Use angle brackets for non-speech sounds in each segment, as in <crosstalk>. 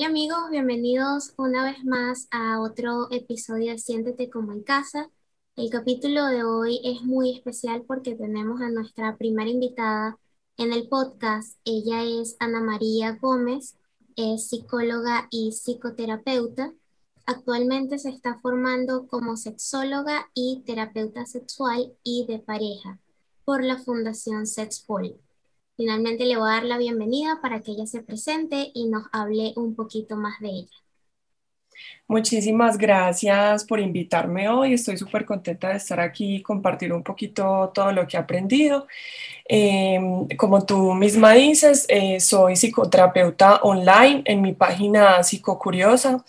Hola amigos, bienvenidos una vez más a otro episodio de Siéntete como en casa. El capítulo de hoy es muy especial porque tenemos a nuestra primera invitada en el podcast. Ella es Ana María Gómez, es psicóloga y psicoterapeuta. Actualmente se está formando como sexóloga y terapeuta sexual y de pareja por la Fundación Sexpol. Finalmente le voy a dar la bienvenida para que ella se presente y nos hable un poquito más de ella. Muchísimas gracias por invitarme hoy. Estoy súper contenta de estar aquí y compartir un poquito todo lo que he aprendido. Em, como tú misma dices, eh, soy psicoterapeuta online en mi página Psicocuriosa.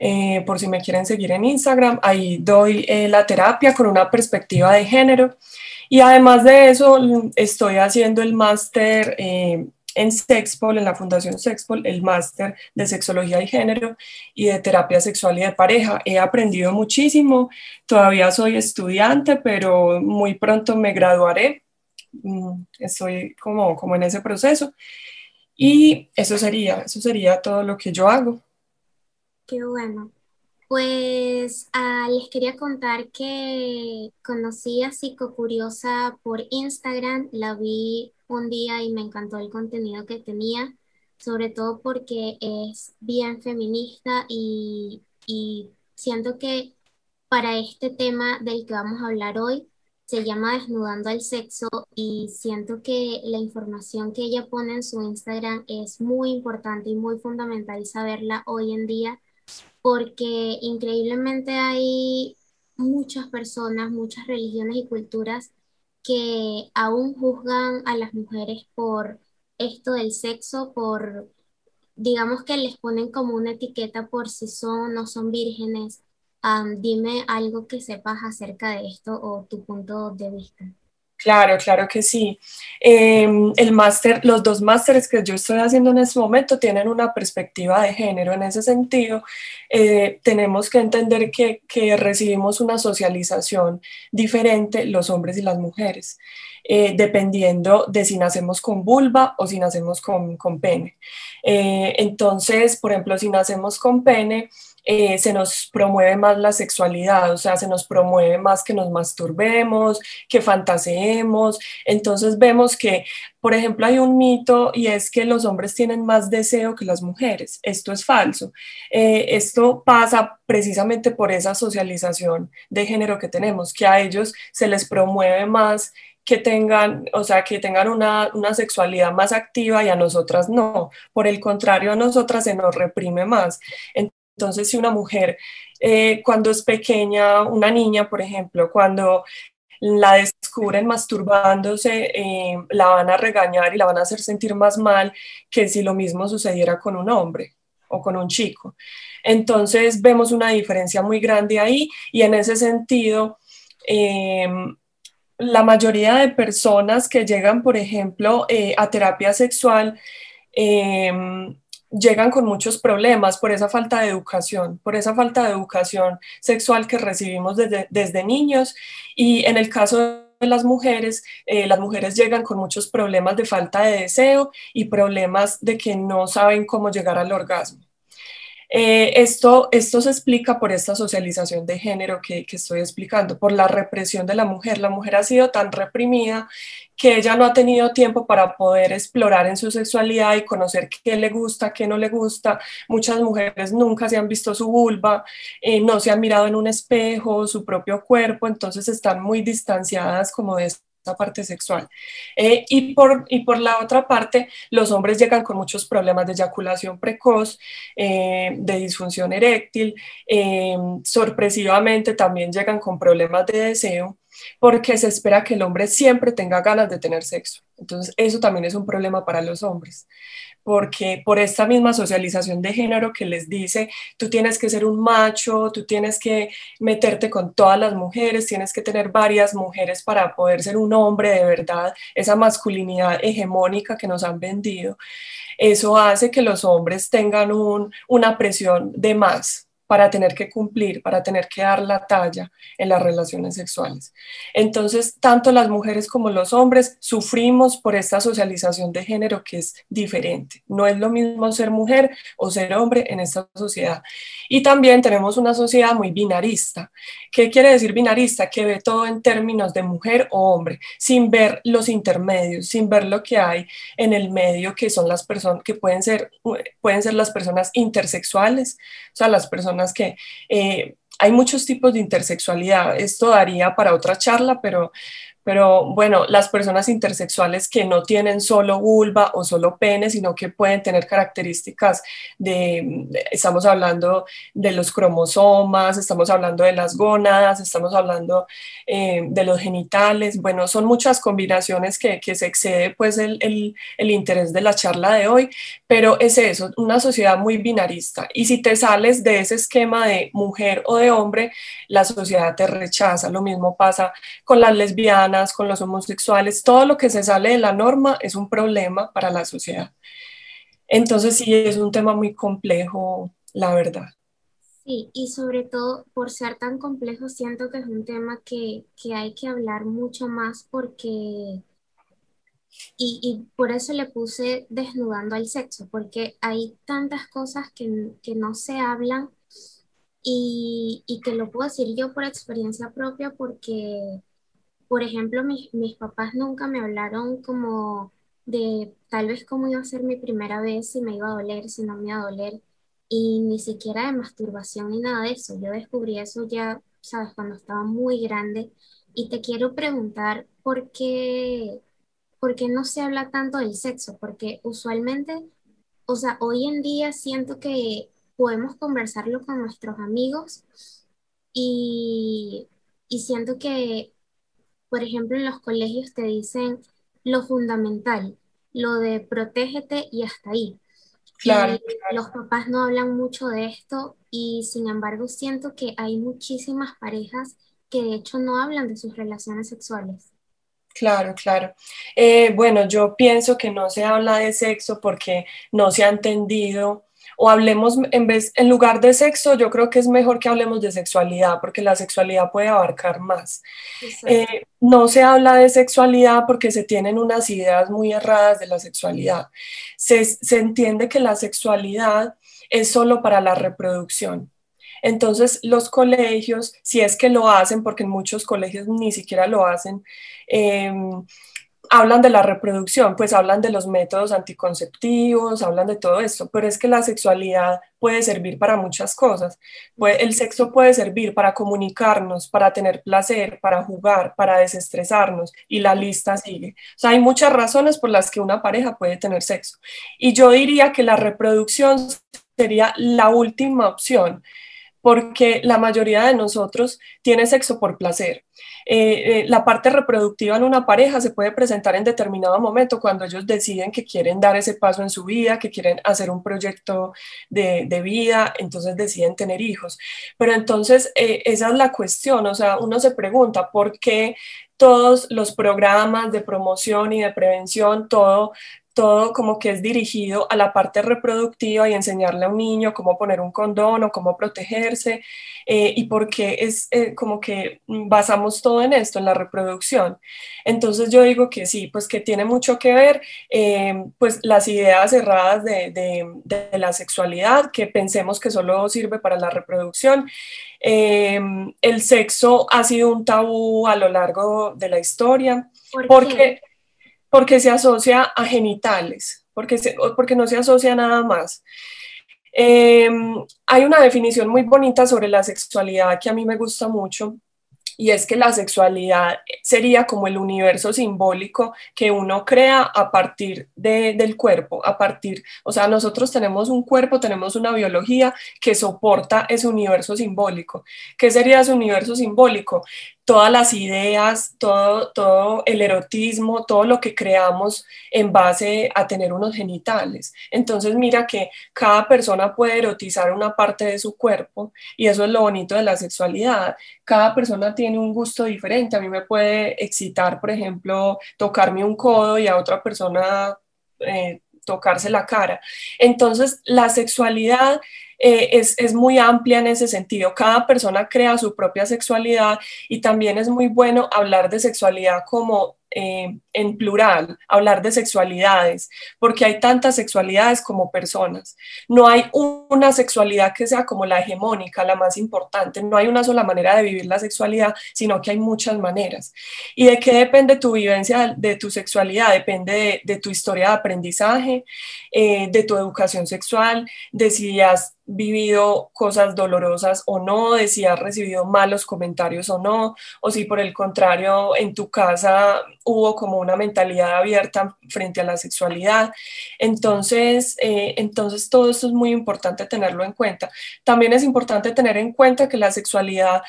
Eh, por si me quieren seguir en Instagram, ahí doy eh, la terapia con una perspectiva de género y además de eso, estoy haciendo el máster eh, en Sexpol, en la Fundación Sexpol, el máster de sexología y género y de terapia sexual y de pareja. He aprendido muchísimo, todavía soy estudiante, pero muy pronto me graduaré. Mm, estoy como, como en ese proceso. Y eso sería, eso sería todo lo que yo hago. Qué bueno. Pues ah, les quería contar que conocí a Psicocuriosa por Instagram, la vi un día y me encantó el contenido que tenía, sobre todo porque es bien feminista y, y siento que para este tema del que vamos a hablar hoy se llama Desnudando al Sexo y siento que la información que ella pone en su Instagram es muy importante y muy fundamental saberla hoy en día porque increíblemente hay muchas personas, muchas religiones y culturas que aún juzgan a las mujeres por esto del sexo, por, digamos que les ponen como una etiqueta por si son o no son vírgenes. dime algo que sepas acerca de esto o tu punto de vista. Claro, claro que sí. Em, el máster, los dos másteres que yo estoy haciendo en este momento tienen una perspectiva de género. En ese sentido, eh, tenemos que entender que, recibimos una socialización diferente los hombres y las mujeres, eh, dependiendo de si nacemos con vulva o si nacemos con, con pene. Eh, entonces, por ejemplo, si nacemos con pene, eh, se nos promueve más la sexualidad, o sea, se nos promueve más que nos masturbemos, que fantaseemos. Entonces vemos que, por ejemplo, hay un mito y es que los hombres tienen más deseo que las mujeres. Esto es falso. Eh, esto pasa precisamente por esa socialización de género que tenemos, que a ellos se les promueve más que tengan, o sea, que tengan una, una, sexualidad más activa y a nosotras no. Por el contrario, a nosotras se nos reprime más. Entonces, si una mujer eh, cuando es pequeña, una niña, por ejemplo, cuando la descubren masturbándose, eh, la van a regañar y la van a hacer sentir más mal que si lo mismo sucediera con un hombre o con un chico. Entonces vemos una diferencia muy grande ahí y en ese sentido, em, la mayoría de personas que llegan, por ejemplo, eh, a terapia sexual, em, llegan con muchos problemas por esa falta de educación, por esa falta de educación sexual que recibimos desde, desde niños. Y en el caso de las mujeres, eh, las mujeres llegan con muchos problemas de falta de deseo y problemas de que no saben cómo llegar al orgasmo. Eh, esto, esto se explica por esta socialización de género que, que, estoy explicando, por la represión de la mujer. La mujer ha sido tan reprimida que ella no ha tenido tiempo para poder explorar en su sexualidad y conocer qué le gusta, qué no le gusta. Muchas mujeres nunca se han visto su vulva, eh, no se han mirado en un espejo, su propio cuerpo, entonces están muy distanciadas como de esta parte sexual. Eh, y, por, y por la otra parte, los hombres llegan con muchos problemas de eyaculación precoz, eh, de disfunción eréctil, sorpresivamente también llegan con problemas de deseo porque se espera que el hombre siempre tenga ganas de tener sexo. Entonces, eso también es un problema para los hombres porque por esta misma socialización de género que les dice, tú tienes que ser un macho, tú tienes que meterte con todas las mujeres, tienes que tener varias mujeres para poder ser un hombre de verdad, esa masculinidad hegemónica que nos han vendido, eso hace que los hombres tengan una presión de más para tener que cumplir, para tener que dar la talla en las relaciones sexuales. Entonces, tanto las mujeres como los hombres sufrimos por esta socialización de género que es diferente. No es lo mismo ser mujer o ser hombre en esta sociedad. Y también tenemos una sociedad muy binarista. ¿Qué quiere decir binarista? Que ve todo en términos de mujer o hombre, sin ver los intermedios, sin ver lo que hay en el medio, que son las personas que pueden ser, pueden ser las personas intersexuales, o sea, las personas que eh, hay muchos tipos de intersexualidad. Esto daría para otra charla, pero, pero bueno, las personas intersexuales que no tienen solo vulva o solo pene, sino que pueden tener características de, estamos hablando de los cromosomas, estamos hablando de las gónadas, estamos hablando eh, de los genitales, bueno, son muchas combinaciones que, se excede pues el, el, el interés de la charla de hoy, pero es eso, una sociedad muy binarista. Y si te sales de ese esquema de mujer o de hombre, la sociedad te rechaza. Lo mismo pasa con las lesbianas con los homosexuales, todo lo que se sale de la norma es un problema para la sociedad. Entonces sí, es un tema muy complejo, la verdad. Sí, y sobre todo por ser tan complejo, siento que es un tema que, que hay que hablar mucho más porque, y, y, por eso le puse desnudando al sexo, porque hay tantas cosas que, que no se hablan y, y, que lo puedo decir yo por experiencia propia porque por ejemplo, mis, mis papás nunca me hablaron como de tal vez cómo iba a ser mi primera vez, si me iba a doler, si no me iba a doler, y ni siquiera de masturbación ni nada de eso. Yo descubrí eso ya, sabes, cuando estaba muy grande. Y te quiero preguntar por qué, por qué no se habla tanto del sexo, porque usualmente, o sea, hoy en día siento que podemos conversarlo con nuestros amigos y, y siento que por ejemplo, en los colegios te dicen lo fundamental, lo de protégete y hasta ahí. Claro, Los papás no hablan mucho de esto y sin embargo siento que hay muchísimas parejas que de hecho no hablan de sus relaciones sexuales. Claro, claro. Eh, bueno, yo pienso que no se habla de sexo porque no se ha entendido o hablemos en vez, en lugar de sexo, yo creo que es mejor que hablemos de sexualidad, porque la sexualidad puede abarcar más. Eh, no se habla de sexualidad porque se tienen unas ideas muy erradas de la sexualidad. Se, se entiende que la sexualidad es solo para la reproducción. Entonces, los colegios, si es que lo hacen, porque en muchos colegios ni siquiera lo hacen, eh, hablan de la reproducción, pues hablan de los métodos anticonceptivos, hablan de todo esto, pero es que la sexualidad puede servir para muchas cosas. el sexo puede servir para comunicarnos, para tener placer, para jugar, para desestresarnos y la lista sigue. O sea, hay muchas razones por las que una pareja puede tener sexo. Y yo diría que la reproducción sería la última opción porque la mayoría de nosotros tiene sexo por placer. Eh, eh, la parte reproductiva en una pareja se puede presentar en determinado momento cuando ellos deciden que quieren dar ese paso en su vida, que quieren hacer un proyecto de, vida, entonces deciden tener hijos. Pero entonces eh, esa es la cuestión, o sea, uno se pregunta por qué todos los programas de promoción y de prevención, todo todo como que es dirigido a la parte reproductiva y enseñarle a un niño cómo poner un condón o cómo protegerse eh, y porque es eh, como que basamos todo en esto, en la reproducción. Entonces yo digo que sí, pues que tiene mucho que ver eh, pues las ideas cerradas de, de, la sexualidad, que pensemos que solo sirve para la reproducción. el sexo ha sido un tabú a lo largo de la historia. porque porque se asocia a genitales, porque, porque no se asocia a nada más. Em, hay una definición muy bonita sobre la sexualidad que a mí me gusta mucho y es que la sexualidad sería como el universo simbólico que uno crea a partir del cuerpo, a partir, o sea, nosotros tenemos un cuerpo, tenemos una biología que soporta ese universo simbólico. ¿Qué sería ese universo simbólico? Todas las ideas, todo, todo el erotismo, todo lo que creamos en base a tener unos genitales. Entonces mira que cada persona puede erotizar una parte de su cuerpo y eso es lo bonito de la sexualidad. Cada persona tiene un gusto diferente. A mí me puede excitar, por ejemplo, tocarme un codo y a otra persona eh, tocarse la cara. Entonces, la sexualidad eh, es, es, muy amplia en ese sentido. Cada persona crea su propia sexualidad y también es muy bueno hablar de sexualidad como eh, en plural, hablar de sexualidades, porque hay tantas sexualidades como personas. No hay una sexualidad que sea como la hegemónica, la más importante. No hay una sola manera de vivir la sexualidad, sino que hay muchas maneras. ¿Y de qué depende tu vivencia de tu sexualidad? Depende de, tu historia de aprendizaje, eh, de tu educación sexual, de si has vivido cosas dolorosas o no, de si has recibido malos comentarios o no, o si por el contrario en tu casa hubo como una mentalidad abierta frente a la sexualidad. Entonces, eh, entonces todo esto es muy importante tenerlo en cuenta. También es importante tener en cuenta que la sexualidad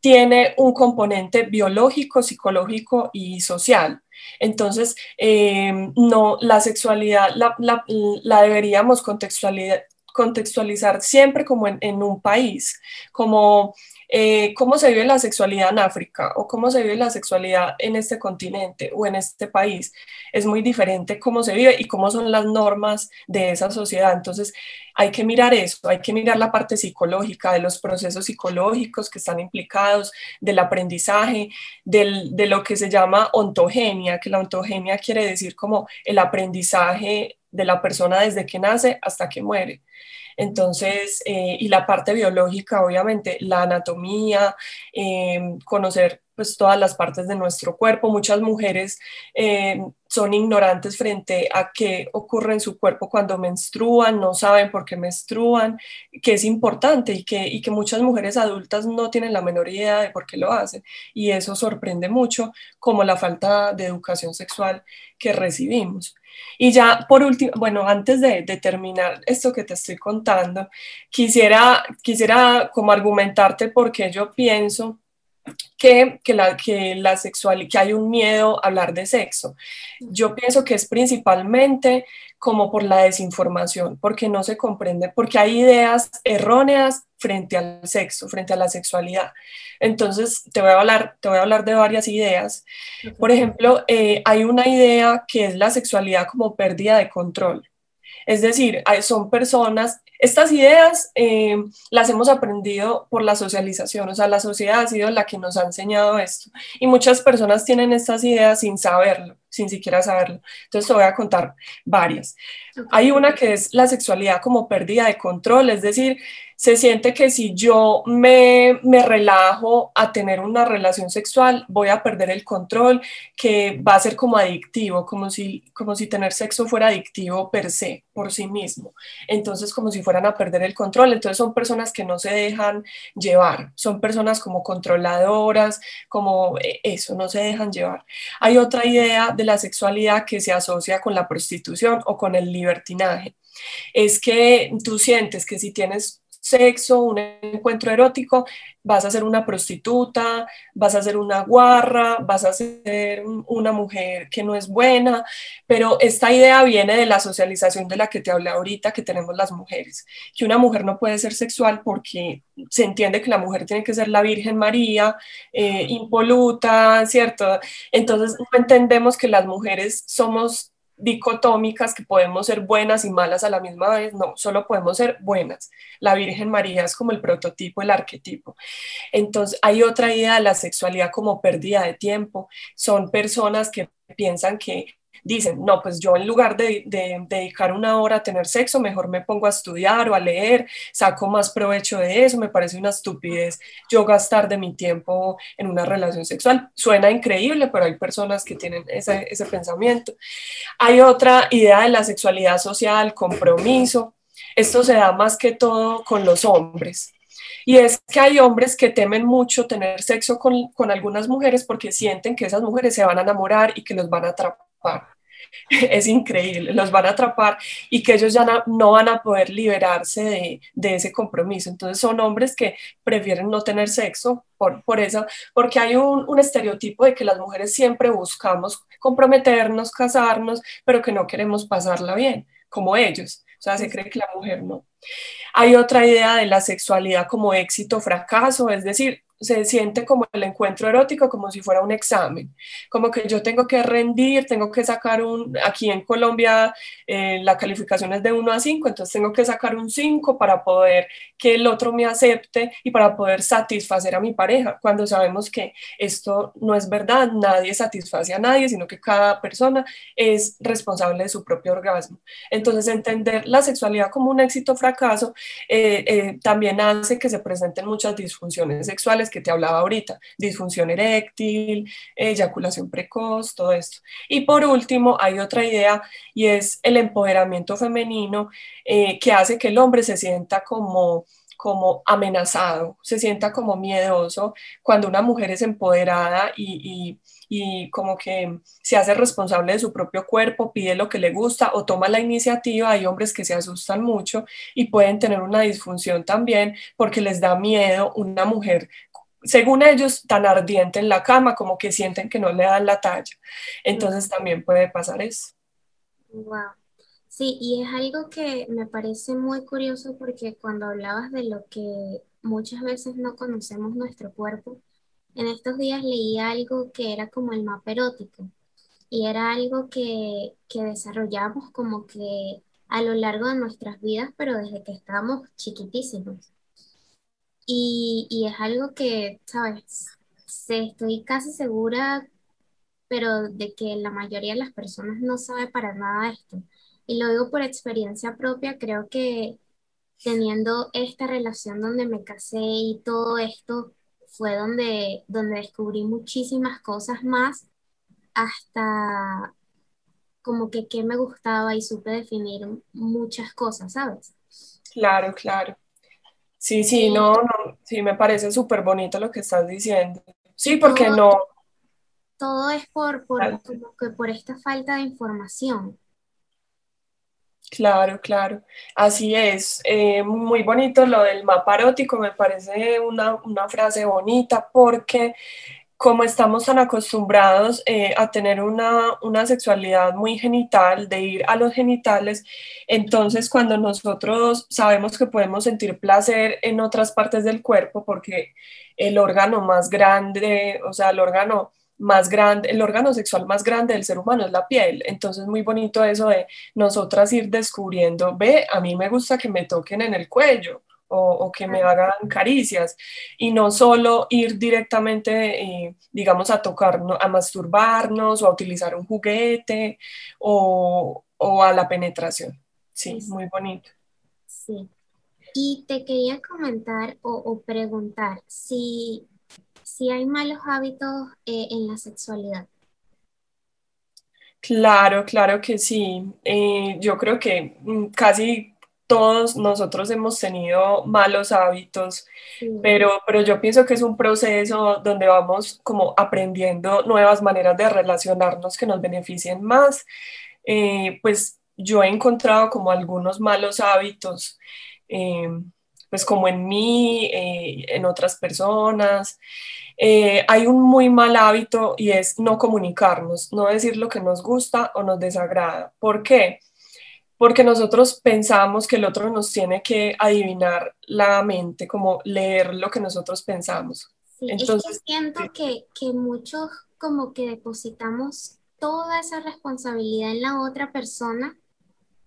tiene un componente biológico, psicológico y social. Entonces, eh, no, la sexualidad la, la deberíamos contextualizar contextualizar siempre como en, un país, como eh, cómo se vive la sexualidad en África o cómo se vive la sexualidad en este continente o en este país. Es muy diferente cómo se vive y cómo son las normas de esa sociedad. Entonces, hay que mirar eso, hay que mirar la parte psicológica, de los procesos psicológicos que están implicados, del aprendizaje, de lo que se llama ontogenia, que la ontogenia quiere decir como el aprendizaje de la persona desde que nace hasta que muere. Entonces, eh, y la parte biológica, obviamente, la anatomía, em, conocer pues todas las partes de nuestro cuerpo. Muchas mujeres em, son ignorantes frente a qué ocurre en su cuerpo cuando menstruan, no saben por qué menstruan, que es importante y que, y que muchas mujeres adultas no tienen la menor idea de por qué lo hacen. Y eso sorprende mucho como la falta de educación sexual que recibimos. Y ya por último, bueno, antes de, terminar esto que te estoy contando, quisiera, quisiera como argumentarte porque yo pienso que, que, la, que la sexualidad, que hay un miedo a hablar de sexo. Yo pienso que es principalmente como por la desinformación, porque no se comprende, porque hay ideas erróneas frente al sexo, frente a la sexualidad. Entonces, te voy a hablar, te voy a hablar de varias ideas. Por ejemplo, eh, hay una idea que es la sexualidad como pérdida de control. Es decir, son personas, estas ideas eh, las hemos aprendido por la socialización, o sea, la sociedad ha sido la que nos ha enseñado esto. Y muchas personas tienen estas ideas sin saberlo sin siquiera saberlo. Entonces te voy a contar varias. Hay una que es la sexualidad como pérdida de control, es decir, se siente que si yo me, me, relajo a tener una relación sexual, voy a perder el control, que va a ser como adictivo, como si, como si tener sexo fuera adictivo per se, por sí mismo. Entonces, como si fueran a perder el control. Entonces, son personas que no se dejan llevar, son personas como controladoras, como eh, eso, no se dejan llevar. Hay otra idea de la sexualidad que se asocia con la prostitución o con el libertinaje. Es que tú sientes que si tienes sexo, un encuentro erótico, vas a ser una prostituta, vas a ser una guarra, vas a ser una mujer que no es buena, pero esta idea viene de la socialización de la que te hablé ahorita que tenemos las mujeres, que una mujer no puede ser sexual porque se entiende que la mujer tiene que ser la Virgen María, eh, impoluta, ¿cierto? Entonces no entendemos que las mujeres somos dicotómicas que podemos ser buenas y malas a la misma vez, no, solo podemos ser buenas. La Virgen María es como el prototipo, el arquetipo. Entonces, hay otra idea de la sexualidad como pérdida de tiempo. Son personas que piensan que dicen, no, pues yo en lugar de, dedicar una hora a tener sexo, mejor me pongo a estudiar o a leer, saco más provecho de eso, me parece una estupidez yo gastar de mi tiempo en una relación sexual. Suena increíble, pero hay personas que tienen ese, pensamiento. Hay otra idea de la sexualidad social, compromiso. Esto se da más que todo con los hombres. Y es que hay hombres que temen mucho tener sexo con, con algunas mujeres porque sienten que esas mujeres se van a enamorar y que los van a atrapar <laughs> es increíble, los van a atrapar y que ellos ya no, van a poder liberarse de, de, ese compromiso. Entonces son hombres que prefieren no tener sexo por, por eso, porque hay un, un estereotipo de que las mujeres siempre buscamos comprometernos, casarnos, pero que no queremos pasarla bien, como ellos. O sea, se cree que la mujer no. Hay otra idea de la sexualidad como éxito, fracaso, es decir, se siente como el encuentro erótico, como si fuera un examen, como que yo tengo que rendir, tengo que sacar un, aquí en Colombia eh, la calificación es de 1 a 5, entonces tengo que sacar un 5 para poder que el otro me acepte y para poder satisfacer a mi pareja, cuando sabemos que esto no es verdad, nadie satisface a nadie, sino que cada persona es responsable de su propio orgasmo. Entonces entender la sexualidad como un éxito o fracaso eh, eh, también hace que se presenten muchas disfunciones sexuales que te hablaba ahorita, disfunción eréctil, eyaculación precoz, todo esto. Y por último, hay otra idea y es el empoderamiento femenino eh, que hace que el hombre se sienta como como amenazado, se sienta como miedoso cuando una mujer es empoderada y, y, como que se hace responsable de su propio cuerpo, pide lo que le gusta o toma la iniciativa. Hay hombres que se asustan mucho y pueden tener una disfunción también porque les da miedo una mujer según ellos, tan ardiente en la cama, como que sienten que no le dan la talla. Entonces también puede pasar eso. Wow. Sí, y es algo que me parece muy curioso porque cuando hablabas de lo que muchas veces no conocemos nuestro cuerpo, en estos días leí algo que era como el mapa erótico y era algo que, que desarrollamos como que a lo largo de nuestras vidas, pero desde que estábamos chiquitísimos. Y, es algo que, ¿sabes? estoy casi segura, pero de que la mayoría de las personas no sabe para nada esto. Y lo digo por experiencia propia, creo que teniendo esta relación donde me casé y todo esto, fue donde, donde descubrí muchísimas cosas más, hasta como que qué me gustaba y supe definir muchas cosas, ¿sabes? Claro, claro. Sí, sí, no, no, sí, me parece súper bonito lo que estás diciendo. Sí, porque no. Todo es por, por, que por esta falta de información. Claro, claro, así es. Eh, muy bonito lo del mapa erótico, me parece una, una frase bonita porque como estamos tan acostumbrados eh, a tener una, una, sexualidad muy genital, de ir a los genitales, entonces cuando nosotros sabemos que podemos sentir placer en otras partes del cuerpo, porque el órgano más grande, o sea, el órgano más grande, el órgano sexual más grande del ser humano es la piel. Entonces, muy bonito eso de nosotras ir descubriendo, ve, a mí me gusta que me toquen en el cuello, o, que me hagan caricias y no solo ir directamente, eh, digamos, a tocarnos, a masturbarnos o a utilizar un juguete o, a la penetración. Sí, muy bonito. Sí. Y te quería comentar o, preguntar si, si, hay malos hábitos eh, en la sexualidad. Claro, claro que sí. Eh, yo creo que mm, casi todos nosotros hemos tenido malos hábitos, pero, pero yo pienso que es un proceso donde vamos como aprendiendo nuevas maneras de relacionarnos que nos beneficien más. Eh, pues yo he encontrado como algunos malos hábitos, eh, pues como en mí, eh, en otras personas. hay un muy mal hábito y es no comunicarnos, no decir lo que nos gusta o nos desagrada. ¿Por qué? Porque nosotros pensamos que el otro nos tiene que adivinar la mente, como leer lo que nosotros pensamos. Entonces, es que siento que, que muchos como que depositamos toda esa responsabilidad en la otra persona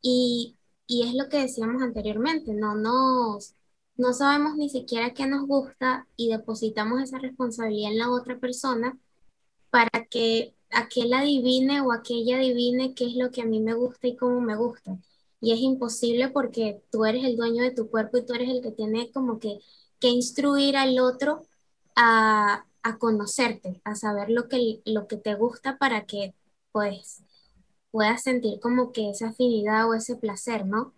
y, y es lo que decíamos anteriormente, no nos, no sabemos ni siquiera qué nos gusta y depositamos esa responsabilidad en la otra persona para que aquel adivine o aquella adivine qué es lo que a mí me gusta y cómo me gusta. Y es imposible porque tú eres el dueño de tu cuerpo y tú eres el que tiene como que, que instruir al otro a, a conocerte, a saber lo que, lo que te gusta para que pues puedas sentir como que esa afinidad o ese placer, ¿no?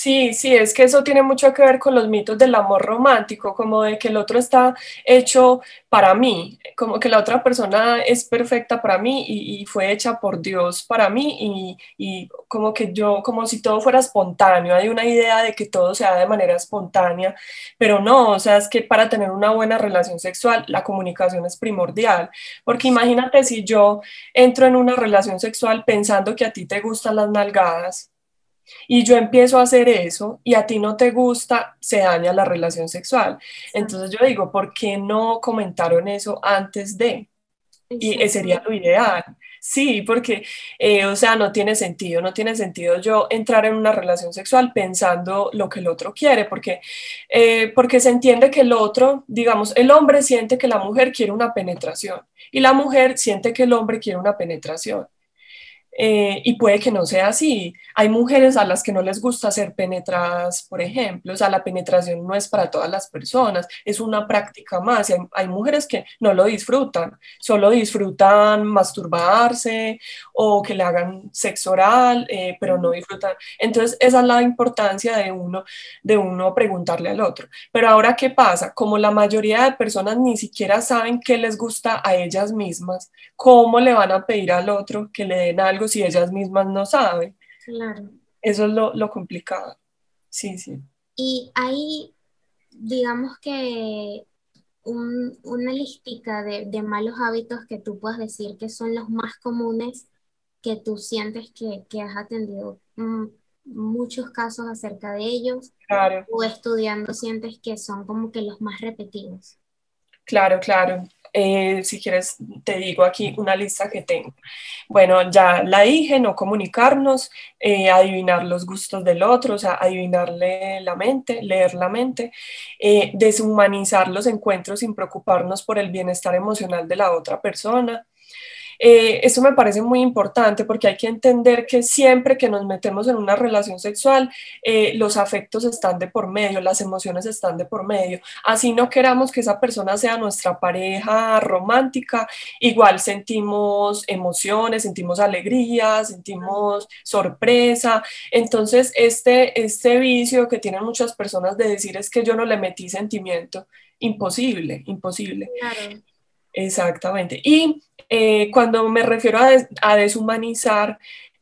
Sí, sí, es que eso tiene mucho que ver con los mitos del amor romántico, como de que el otro está hecho para mí, como que la otra persona es perfecta para mí y, fue hecha por Dios para mí y, y, como que yo, como si todo fuera espontáneo, hay una idea de que todo se da de manera espontánea, pero no, o sea, es que para tener una buena relación sexual la comunicación es primordial, porque imagínate si yo entro en una relación sexual pensando que a ti te gustan las nalgadas y yo empiezo a hacer eso y a ti no te gusta, se daña la relación sexual. Entonces yo digo, ¿por qué no comentaron eso antes de? Y sería lo ideal. Sí, porque, eh, o sea, no tiene sentido, no tiene sentido yo entrar en una relación sexual pensando lo que el otro quiere, porque, eh, porque se entiende que el otro, digamos, el hombre siente que la mujer quiere una penetración y la mujer siente que el hombre quiere una penetración. Eh, y puede que no sea así. Hay mujeres a las que no les gusta ser penetradas, por ejemplo, o sea, la penetración no es para todas las personas, es una práctica más. Hay, hay, mujeres que no lo disfrutan, solo disfrutan masturbarse o que le hagan sexo oral, eh, pero no disfrutan. Entonces, esa es la importancia de uno, de uno preguntarle al otro. Pero ahora, ¿qué pasa? Como la mayoría de personas ni siquiera saben qué les gusta a ellas mismas, ¿cómo le van a pedir al otro que le den algo? Si ellas mismas no saben. Claro. Eso es lo, complicado. Sí, sí. Y hay, digamos que una listica de, malos hábitos que tú puedas decir que son los más comunes que tú sientes que, has atendido mm, muchos casos acerca de ellos claro. o estudiando sientes que son como que los más repetidos. Claro, claro. Eh, si quieres, te digo aquí una lista que tengo. Bueno, ya la dije, no comunicarnos, eh, adivinar los gustos del otro, o sea, adivinarle la mente, leer la mente, eh, deshumanizar los encuentros sin preocuparnos por el bienestar emocional de la otra persona, eh, eso me parece muy importante porque hay que entender que siempre que nos metemos en una relación sexual, eh, los afectos están de por medio, las emociones están de por medio. Así no queramos que esa persona sea nuestra pareja romántica, igual sentimos emociones, sentimos alegría, sentimos sorpresa. Entonces, este, este vicio que tienen muchas personas de decir es que yo no le metí sentimiento, imposible, imposible. Claro. Exactamente. Y eh, cuando me refiero a, deshumanizar,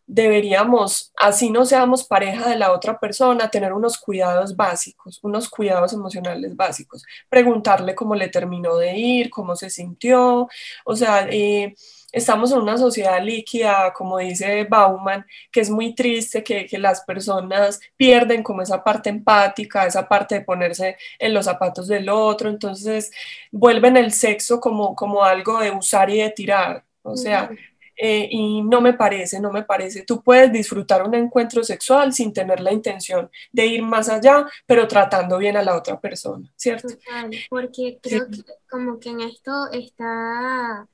deberíamos, así no seamos pareja de la otra persona, tener unos cuidados básicos, unos cuidados emocionales básicos. Preguntarle cómo le terminó de ir, cómo se sintió, o sea, eh, estamos en una sociedad líquida, como dice Bauman, que es muy triste que, las personas pierden como esa parte empática, esa parte de ponerse en los zapatos del otro, entonces vuelven el sexo como, como algo de usar y de tirar, o sea, eh, y no me parece, no me parece. Tú puedes disfrutar un encuentro sexual sin tener la intención de ir más allá, pero tratando bien a la otra persona, ¿cierto? Total, porque creo que como que en esto está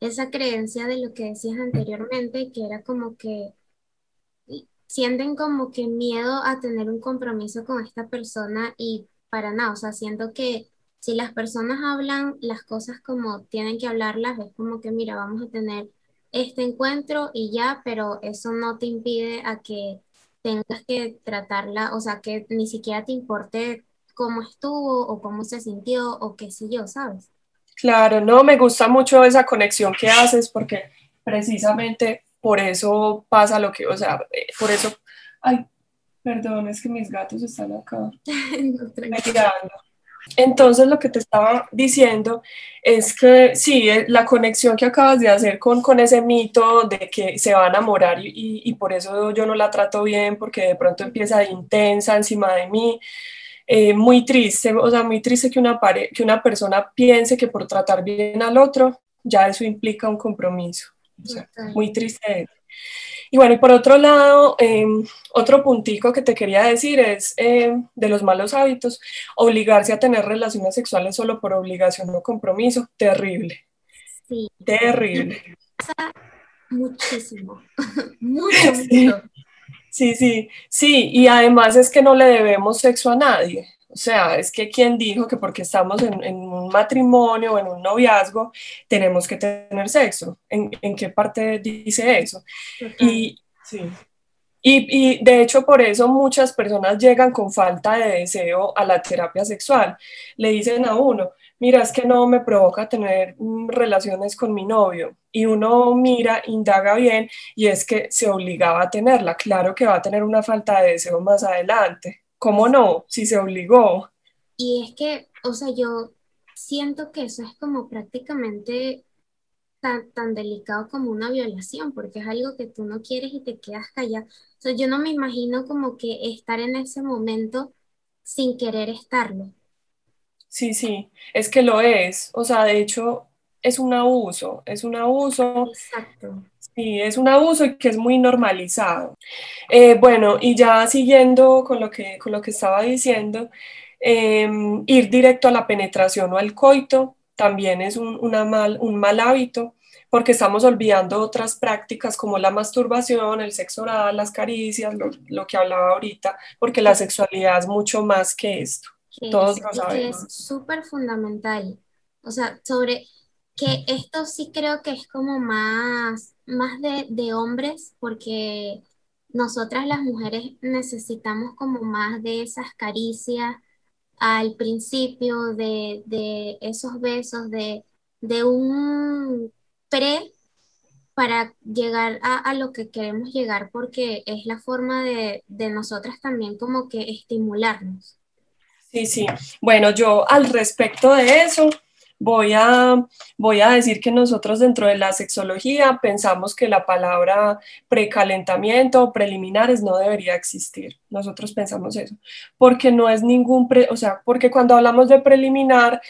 esa creencia de lo que decías anteriormente, que era como que sienten como que miedo a tener un compromiso con esta persona y para nada, o sea, siento que si las personas hablan las cosas como tienen que hablarlas, es como que, mira, vamos a tener este encuentro y ya, pero eso no te impide a que tengas que tratarla, o sea, que ni siquiera te importe cómo estuvo o cómo se sintió o qué sé yo, ¿sabes? Claro, no, me gusta mucho esa conexión que haces porque precisamente por eso pasa lo que, o sea, eh, por eso, ay, perdón, es que mis gatos están acá. <laughs> Entonces lo que te estaba diciendo es que sí, eh, la conexión que acabas de hacer con, con ese mito de que se va a enamorar y, y por eso yo no la trato bien porque de pronto empieza intensa encima de mí, eh, muy triste, o sea, muy triste que una, que una persona piense que por tratar bien al otro, ya eso implica un compromiso. O sea, muy triste. Y bueno, y por otro lado, em, otro puntico que te quería decir es em, de los malos hábitos, obligarse a tener relaciones sexuales solo por obligación o compromiso, terrible. Sí. Terrible. Muchísimo, <laughs> mucho, <laughs> mucho. Sí, sí, sí, y además es que no le debemos sexo a nadie. O sea, es que quien dijo que porque estamos en, un matrimonio o en un noviazgo tenemos que tener sexo. ¿En, qué parte dice eso? Y sí. Y, y, de hecho por eso muchas personas llegan con falta de deseo a la terapia sexual. Le dicen a uno, mira, es que no me provoca tener mm, relaciones con mi novio. Y uno mira, indaga bien y es que se obligaba a tenerla. Claro que va a tener una falta de deseo más adelante. ¿Cómo no? Si se obligó. Y es que, o sea, yo siento que eso es como prácticamente tan, tan delicado como una violación, porque es algo que tú no quieres y te quedas callado. O sea, yo no me imagino como que estar en ese momento sin querer estarlo. Sí, sí, es que lo es. O sea, de hecho, es un abuso, es un abuso. Exacto. Sí, es un abuso y que es muy normalizado. Eh, bueno, y ya siguiendo con lo que, con lo que estaba diciendo, em, ir directo a la penetración o al coito también es un, una mal, un mal hábito porque estamos olvidando otras prácticas como la masturbación, el sexo oral, las caricias, lo, lo que hablaba ahorita, porque la sexualidad es mucho más que esto. Todos lo sabemos. Es súper fundamental. O sea, sobre que esto sí creo que es como más, más de, de hombres, porque nosotras las mujeres necesitamos como más de esas caricias al principio, de, de esos besos, de, de un pre para llegar a, a, lo que queremos llegar, porque es la forma de, de nosotras también como que estimularnos. Sí, sí. Bueno, yo al respecto de eso, voy a, voy a decir que nosotros dentro de la sexología pensamos que la palabra precalentamiento o preliminares no debería existir. Nosotros pensamos eso, porque no es ningún, pre, o sea, porque cuando hablamos de preliminar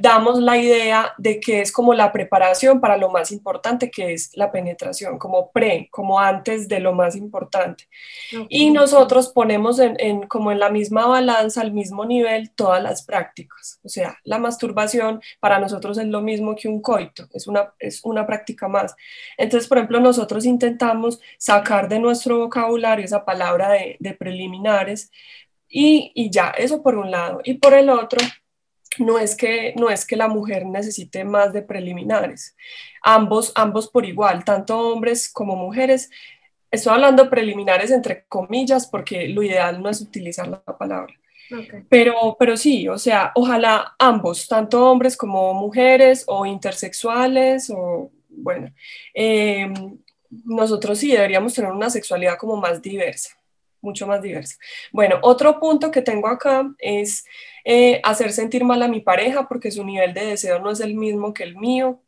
damos la idea de que es como la preparación para lo más importante que es la penetración, como pre, como antes de lo más importante. Okay. Y nosotros ponemos en, en, como en la misma balanza, al mismo nivel, todas las prácticas. O sea, la masturbación para nosotros es lo mismo que un coito, es una, es una práctica más. Entonces, por ejemplo, nosotros intentamos sacar de nuestro vocabulario esa palabra de, preliminares y, y ya, eso por un lado. Y por el otro, no es que, no es que la mujer necesite más de preliminares. Ambos, ambos por igual, tanto hombres como mujeres. Estoy hablando preliminares entre comillas porque lo ideal no es utilizar la palabra. Pero, pero sí, o sea, ojalá ambos, tanto hombres como mujeres o intersexuales o bueno, eh, nosotros sí deberíamos tener una sexualidad como más diversa, mucho más diversa. Bueno, otro punto que tengo acá es eh, hacer sentir mal a mi pareja porque su nivel de deseo no es el mismo que el mío,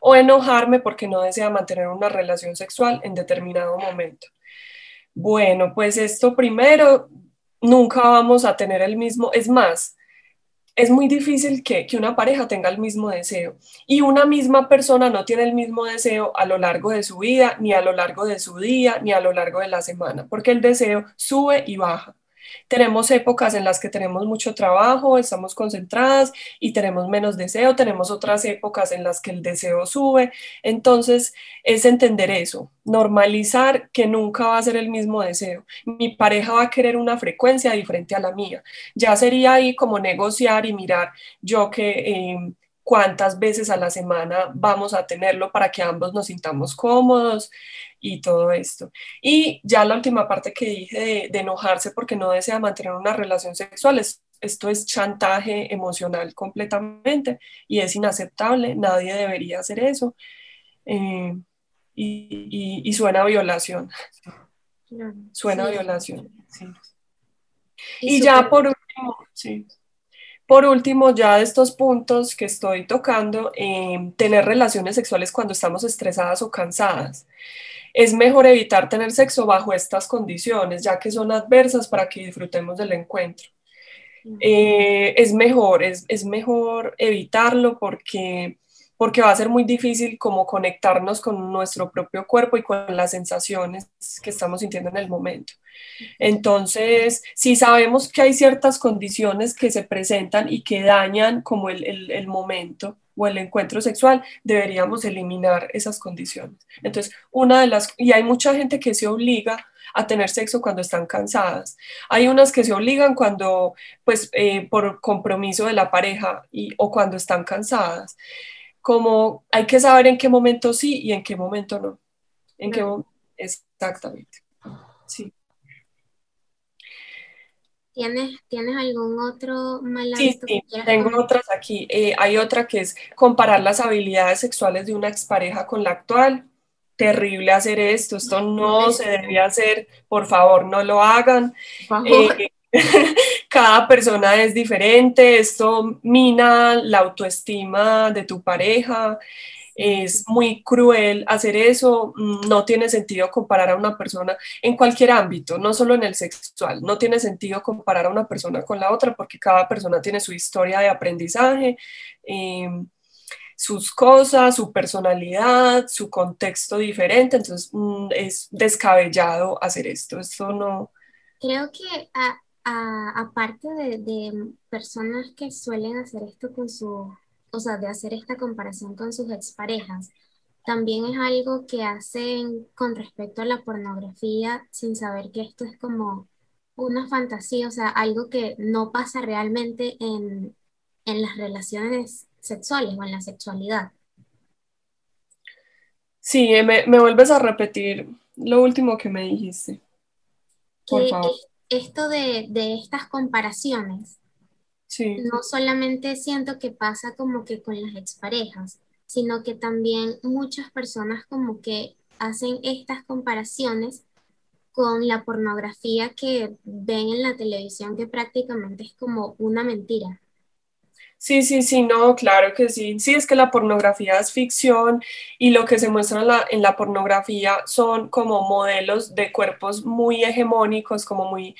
o enojarme porque no desea mantener una relación sexual en determinado momento. Bueno, pues esto primero, nunca vamos a tener el mismo, es más, es muy difícil que, que, una pareja tenga el mismo deseo y una misma persona no tiene el mismo deseo a lo largo de su vida, ni a lo largo de su día, ni a lo largo de la semana, porque el deseo sube y baja. Tenemos épocas en las que tenemos mucho trabajo, estamos concentradas y tenemos menos deseo, tenemos otras épocas en las que el deseo sube. Entonces, es entender eso, normalizar que nunca va a ser el mismo deseo. Mi pareja va a querer una frecuencia diferente a la mía. Ya sería ahí como negociar y mirar yo que... Eh, cuántas veces a la semana vamos a tenerlo para que ambos nos sintamos cómodos y todo esto. Y ya la última parte que dije de, de enojarse porque no desea mantener una relación sexual, es, esto es chantaje emocional completamente y es inaceptable, nadie debería hacer eso. Eh, y, y, y, suena a violación. Suena a violación. Sí. Y, y ya por último, sí. Por último, ya de estos puntos que estoy tocando, eh, tener relaciones sexuales cuando estamos estresadas o cansadas. Es mejor evitar tener sexo bajo estas condiciones, ya que son adversas para que disfrutemos del encuentro. Eh, es mejor, es, es mejor evitarlo porque porque va a ser muy difícil como conectarnos con nuestro propio cuerpo y con las sensaciones que estamos sintiendo en el momento. Entonces, si sabemos que hay ciertas condiciones que se presentan y que dañan como el, el, el momento o el encuentro sexual, deberíamos eliminar esas condiciones. Entonces, una de las, y hay mucha gente que se obliga a tener sexo cuando están cansadas. Hay unas que se obligan cuando, pues, eh, por compromiso de la pareja y, o cuando están cansadas como hay que saber en qué momento sí y en qué momento no. En qué exactamente. Sí. ¿Tienes, ¿Tienes algún otro mal Sí, sí, tengo otras aquí. Eh, hay otra que es comparar las habilidades sexuales de una expareja con la actual. Terrible hacer esto, esto no se debe hacer, por favor, no lo hagan. Eh, <laughs> cada persona es diferente, esto mina la autoestima de tu pareja, es muy cruel hacer eso, mm, no tiene sentido comparar a una persona en cualquier ámbito, no solo en el sexual, no tiene sentido comparar a una persona con la otra porque cada persona tiene su historia de aprendizaje. Em, sus cosas, su personalidad, su contexto diferente, entonces mm, es descabellado hacer esto, esto no... Creo que aparte de, de, personas que suelen hacer esto con su o sea, de hacer esta comparación con sus exparejas, también es algo que hacen con respecto a la pornografía sin saber que esto es como una fantasía, o sea, algo que no pasa realmente en, las relaciones sexuales o en la sexualidad. Sí, me, vuelves a repetir lo último que me dijiste. Por favor. Esto de, de estas comparaciones no solamente siento que pasa como que con las exparejas, sino que también muchas personas como que hacen estas comparaciones con la pornografía que ven en la televisión, que prácticamente es como una mentira. Sí, sí, sí, no, claro que sí. Sí, es que la pornografía es ficción y lo que se muestra en la, en la pornografía son como modelos de cuerpos muy hegemónicos, como muy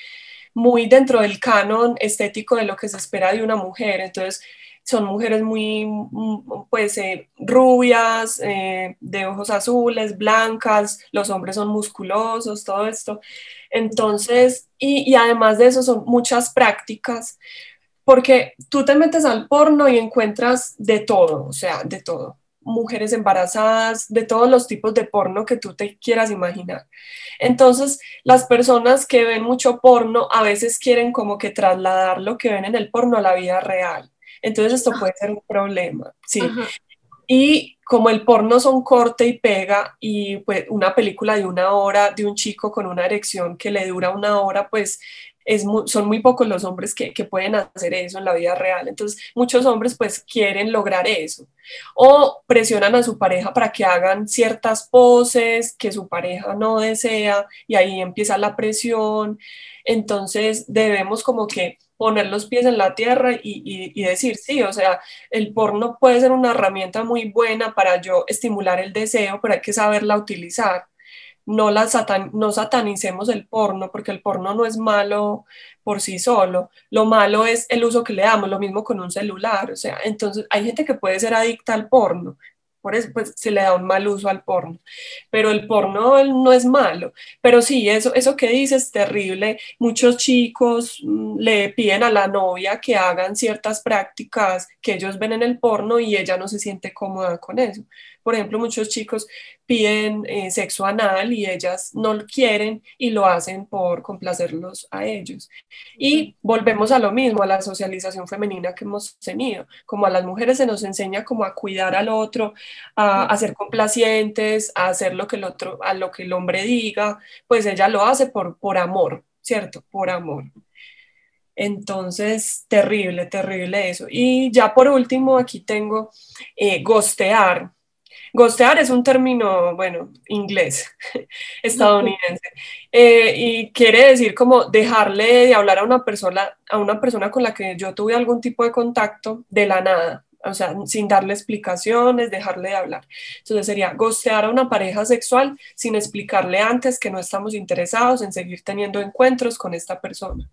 muy dentro del canon estético de lo que se espera de una mujer. Entonces, son mujeres muy, mm, pues, eh, rubias, eh, de ojos azules, blancas, los hombres son musculosos, todo esto. Entonces, y, y además de eso son muchas prácticas, porque tú te metes al porno y encuentras de todo, o sea, de todo mujeres embarazadas, de todos los tipos de porno que tú te quieras imaginar. Entonces, las personas que ven mucho porno a veces quieren como que trasladar lo que ven en el porno a la vida real. Entonces, esto puede ser un problema, sí. Y como el porno son corte y pega y pues una película de una hora de un chico con una erección que le dura una hora, pues son muy pocos los hombres que, pueden hacer eso en la vida real. Entonces, muchos hombres pues quieren lograr eso. O presionan a su pareja para que hagan ciertas poses que su pareja no desea y ahí empieza la presión. Entonces, debemos como que poner los pies en la tierra y, y, decir, sí, o sea, el porno puede ser una herramienta muy buena para yo estimular el deseo, pero hay que saberla utilizar no, la no satanicemos el porno, porque el porno no es malo por sí solo, lo malo es el uso que le damos, lo mismo con un celular, o sea, entonces hay gente que puede ser adicta al porno, por eso pues, se le da un mal uso al porno. Pero el porno no es malo. Pero sí, eso, eso que dices es terrible. Muchos chicos mm, le piden a la novia que hagan ciertas prácticas que ellos ven en el porno y ella no se siente cómoda con eso. Por ejemplo, muchos chicos piden eh, sexo anal y ellas no lo quieren y lo hacen por complacerlos a ellos. Y volvemos a lo mismo, a la socialización femenina que hemos tenido. Como a las mujeres se nos enseña como a cuidar al otro, a, ser complacientes, a hacer lo que el otro, a lo que el hombre diga, pues ella lo hace por, por amor, ¿cierto? Por amor. Entonces, terrible, terrible eso. Y ya por último, aquí tengo eh, gostear. Gostear es un término, bueno, inglés, <laughs> estadounidense, eh, y quiere decir como dejarle de hablar a una persona, a una persona con la que yo tuve algún tipo de contacto de la nada o sea, sin darle explicaciones, dejarle de hablar. Entonces sería gostear a una pareja sexual sin explicarle antes que no estamos interesados en seguir teniendo encuentros con esta persona.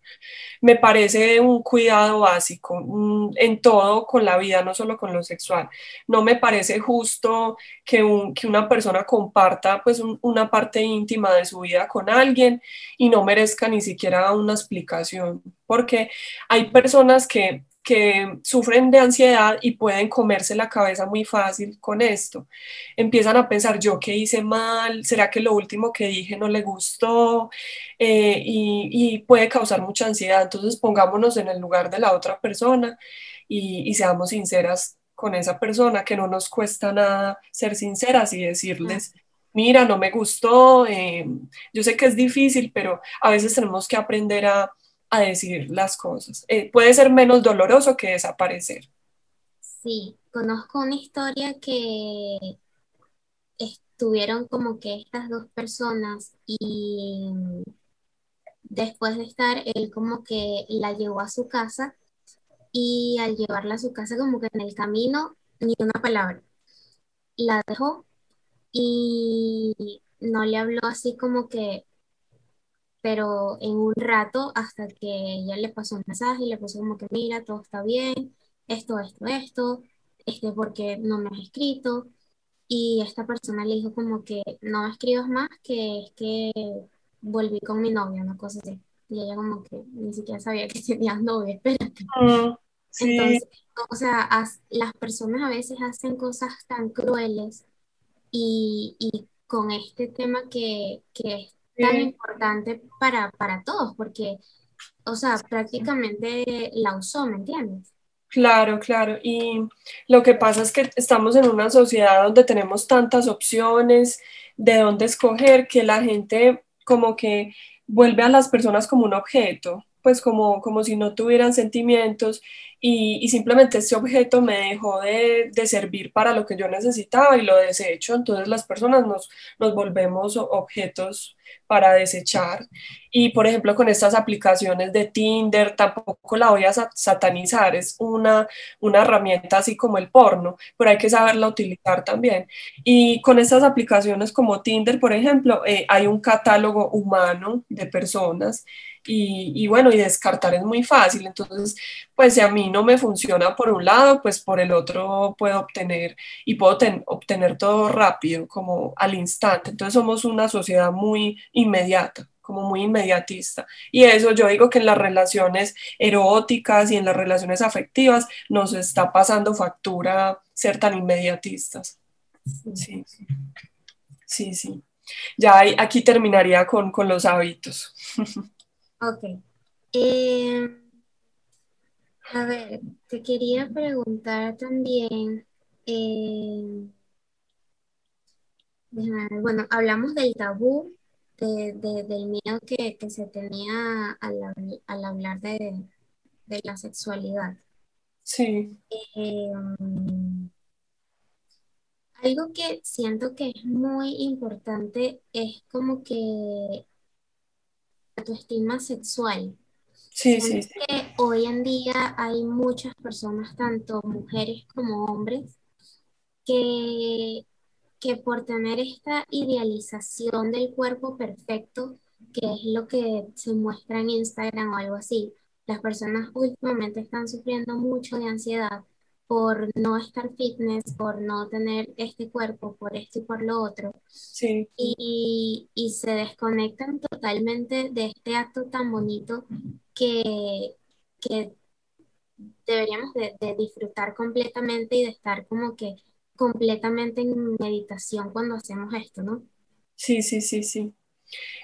Me parece un cuidado básico en todo con la vida, no solo con lo sexual. No me parece justo que, una persona comparta pues una parte íntima de su vida con alguien y no merezca ni siquiera una explicación, porque hay personas que que sufren de ansiedad y pueden comerse la cabeza muy fácil con esto. Empiezan a pensar, yo qué hice mal, será que lo último que dije no le gustó eh, y, puede causar mucha ansiedad. Entonces pongámonos en el lugar de la otra persona y, seamos sinceras con esa persona, que no nos cuesta nada ser sinceras y decirles mira, no me gustó, eh, yo sé que es difícil, pero a veces tenemos que aprender a, decir las cosas. Eh, puede ser menos doloroso que desaparecer. Sí, conozco una historia que estuvieron como que estas dos personas y después de estar, él como que la llevó a su casa y al llevarla a su casa como que en el camino ni una palabra. La dejó y no le habló así como que, pero en un rato hasta que ella le pasó un mensaje y le puso como que mira, todo está bien, esto, esto, esto, este, porque no me has escrito. Y esta persona le dijo como que no escribas más, que es que volví con mi novia, una cosa así. Y ella como que ni siquiera sabía que <laughs> tenías novia, espérate. Mm, Entonces, o sea, las personas a veces hacen cosas tan crueles y, y con este tema que, que es tan importante para, para todos, porque, o sea, prácticamente la usó, ¿me entiendes? Claro, claro. Y lo que pasa es que estamos en una sociedad donde tenemos tantas opciones de dónde escoger que la gente como que vuelve a las personas como un objeto, pues como, como si no tuvieran sentimientos y, simplemente ese objeto me dejó de, servir para lo que yo necesitaba y lo desecho, entonces las personas nos, nos volvemos objetos para desechar. Y por ejemplo, con estas aplicaciones de Tinder, tampoco la voy a satanizar, es una, una herramienta así como el porno, pero hay que saberla utilizar también. Y con estas aplicaciones como Tinder, por ejemplo, eh, hay un catálogo humano de personas y, bueno, y descartar es muy fácil. Entonces, pues si a mí no me funciona por un lado, pues por el otro puedo obtener y puedo obtener todo rápido, como al instante. Entonces somos una sociedad muy inmediata como muy inmediatista. Y eso yo digo que en las relaciones eróticas y en las relaciones afectivas nos está pasando factura ser tan inmediatistas. Sí, sí, sí. Ya aquí terminaría con, con los hábitos. <laughs> Ok. Eh, a ver, te quería preguntar también, eh, bueno, hablamos del tabú, del miedo que, se tenía al, hablar de, la sexualidad. Sí. Eh, algo que siento que es muy importante es como que autoestima sexual. Sí, sí, Que hoy en día hay muchas personas, tanto mujeres como hombres, que, que por tener esta idealización del cuerpo perfecto, que es lo que se muestra en Instagram o algo así, las personas últimamente están sufriendo mucho de ansiedad por no estar fitness, por no tener este cuerpo, por esto y por lo otro. Sí. Y, se desconectan totalmente de este acto tan bonito que, deberíamos de, de, disfrutar completamente y de estar como que completamente en meditación cuando hacemos esto, ¿no? Sí, sí, sí, sí.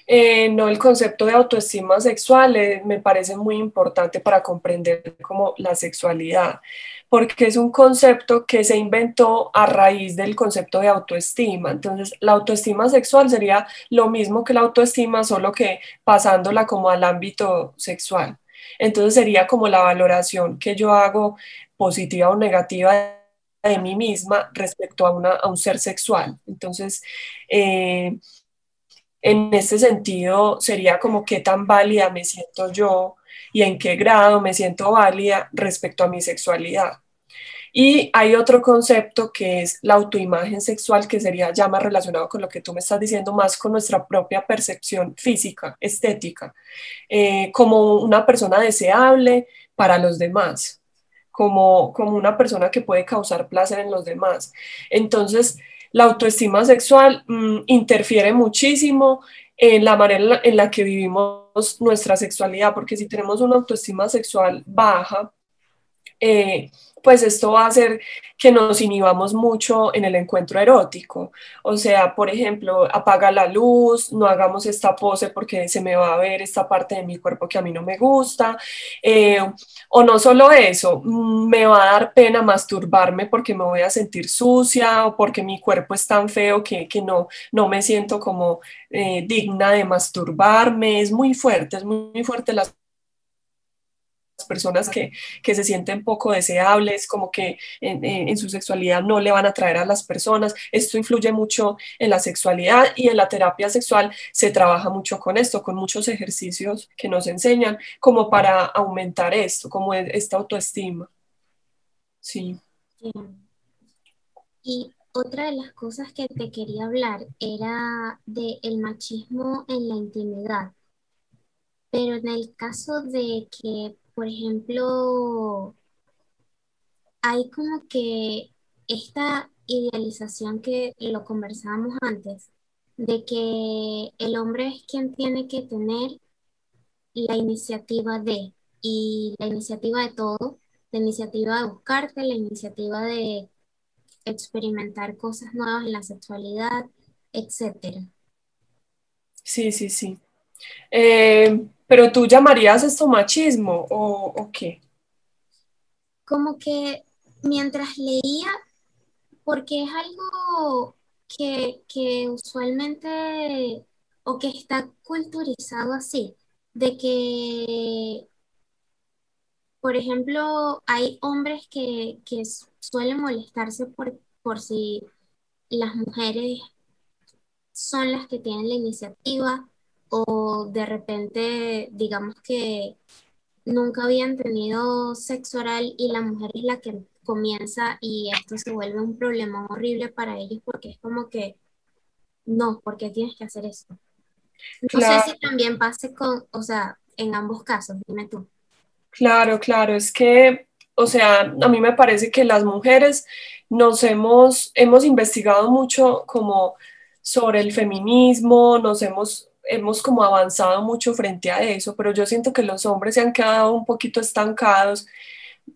Eh, no, el concepto de autoestima sexual eh, me parece muy importante para comprender como la sexualidad, porque es un concepto que se inventó a raíz del concepto de autoestima. Entonces, la autoestima sexual sería lo mismo que la autoestima, solo que pasándola como al ámbito sexual. Entonces, sería como la valoración que yo hago positiva o negativa de mí misma respecto a, una, a un ser sexual. Entonces, eh, en este sentido sería como qué tan válida me siento yo y en qué grado me siento válida respecto a mi sexualidad. Y hay otro concepto que es la autoimagen sexual, que sería ya más relacionado con lo que tú me estás diciendo, más con nuestra propia percepción física, estética, eh, como una persona deseable para los demás, como, como una persona que puede causar placer en los demás. Entonces, la autoestima sexual mm, interfiere muchísimo en la manera en la, que vivimos nuestra sexualidad, porque si tenemos una autoestima sexual baja, eh, pues esto va a hacer que nos inhibamos mucho en el encuentro erótico. O sea, por ejemplo, apaga la luz, no hagamos esta pose porque se me va a ver esta parte de mi cuerpo que a mí no me gusta. Eh, o no solo eso, mm, me va a dar pena masturbarme porque me voy a sentir sucia o porque mi cuerpo es tan feo que, no, no me siento como eh, digna de masturbarme. Es muy fuerte, es muy, muy fuerte las personas que, se sienten poco deseables, como que en, su sexualidad no le van a atraer a las personas. Esto influye mucho en la sexualidad y en la terapia sexual se trabaja mucho con esto, con muchos ejercicios que nos enseñan como para aumentar esto, como e, esta autoestima. Sí. Y otra de las cosas que te quería hablar era del el machismo en la intimidad. Pero en el caso de que por ejemplo, hay como que esta idealización que lo conversábamos antes, de que el hombre es quien tiene que tener la iniciativa de, y la iniciativa de todo, la iniciativa de buscarte, la iniciativa de experimentar cosas nuevas en la sexualidad, etc. Sí, sí, sí. Eh, pero tú llamarías esto machismo o, qué? Como que mientras leía, porque es algo que, que usualmente o que está culturizado así, de que, por ejemplo, hay hombres que, que suelen molestarse por, por si las mujeres son las que tienen la iniciativa o de repente, digamos que nunca habían tenido sexo oral y la mujer es la que comienza y esto se vuelve un problema horrible para ellos porque es como que, no, porque tienes que hacer esto? No sé si también pase con, o sea, en ambos casos, dime tú. Claro, claro, es que, o sea, a mí me parece que las mujeres nos hemos, hemos investigado mucho como sobre el feminismo, nos hemos hemos como avanzado mucho frente a eso, pero yo siento que los hombres se han quedado un poquito estancados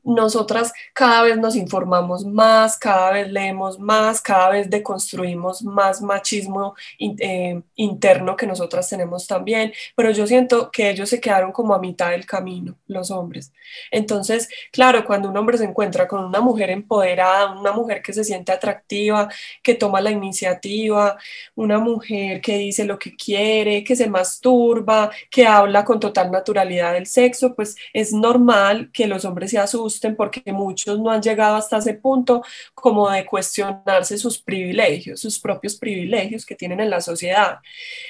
nosotras cada vez nos informamos más, cada vez leemos más, cada vez deconstruimos más machismo eh, interno que nosotras tenemos también, pero yo siento que ellos se quedaron como a mitad del camino, los hombres. Entonces, claro, cuando un hombre se encuentra con una mujer empoderada, una mujer que se siente atractiva, que toma la iniciativa, una mujer que dice lo que quiere, que se masturba, que habla con total naturalidad del sexo, pues es normal que los hombres se porque muchos no han llegado hasta ese punto como de cuestionarse sus privilegios, sus propios privilegios que tienen en la sociedad.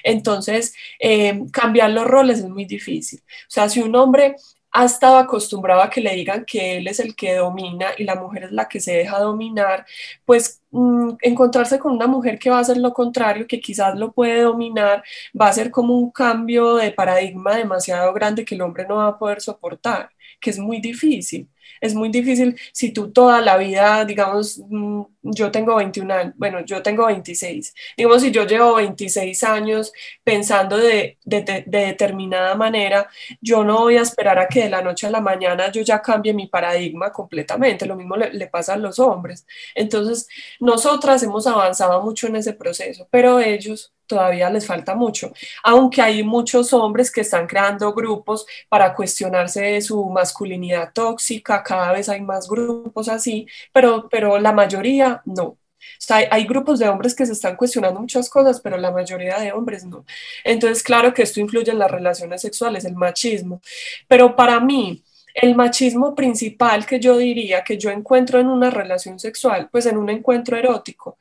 Entonces, eh, cambiar los roles es muy difícil. O sea, si un hombre ha estado acostumbrado a que le digan que él es el que domina y la mujer es la que se deja dominar, pues mm, encontrarse con una mujer que va a hacer lo contrario, que quizás lo puede dominar, va a ser como un cambio de paradigma demasiado grande que el hombre no va a poder soportar, que es muy difícil. Es muy difícil si tú toda la vida, digamos, mm, yo tengo 21 años, bueno, yo tengo 26, digamos, si yo llevo 26 años pensando de, determinada manera, yo no voy a esperar a que de la noche a la mañana yo ya cambie mi paradigma completamente, lo mismo le, le pasa a los hombres. Entonces, nosotras hemos avanzado mucho en ese proceso, pero ellos todavía les falta mucho, aunque hay muchos hombres que están creando grupos para cuestionarse de su masculinidad tóxica, cada vez hay más grupos así, pero, pero la mayoría no. O sea, hay, grupos de hombres que se están cuestionando muchas cosas, pero la mayoría de hombres no. Entonces, claro que esto influye en las relaciones sexuales, el machismo. Pero para mí, el machismo principal que yo diría que yo encuentro en una relación sexual, pues en un encuentro erótico,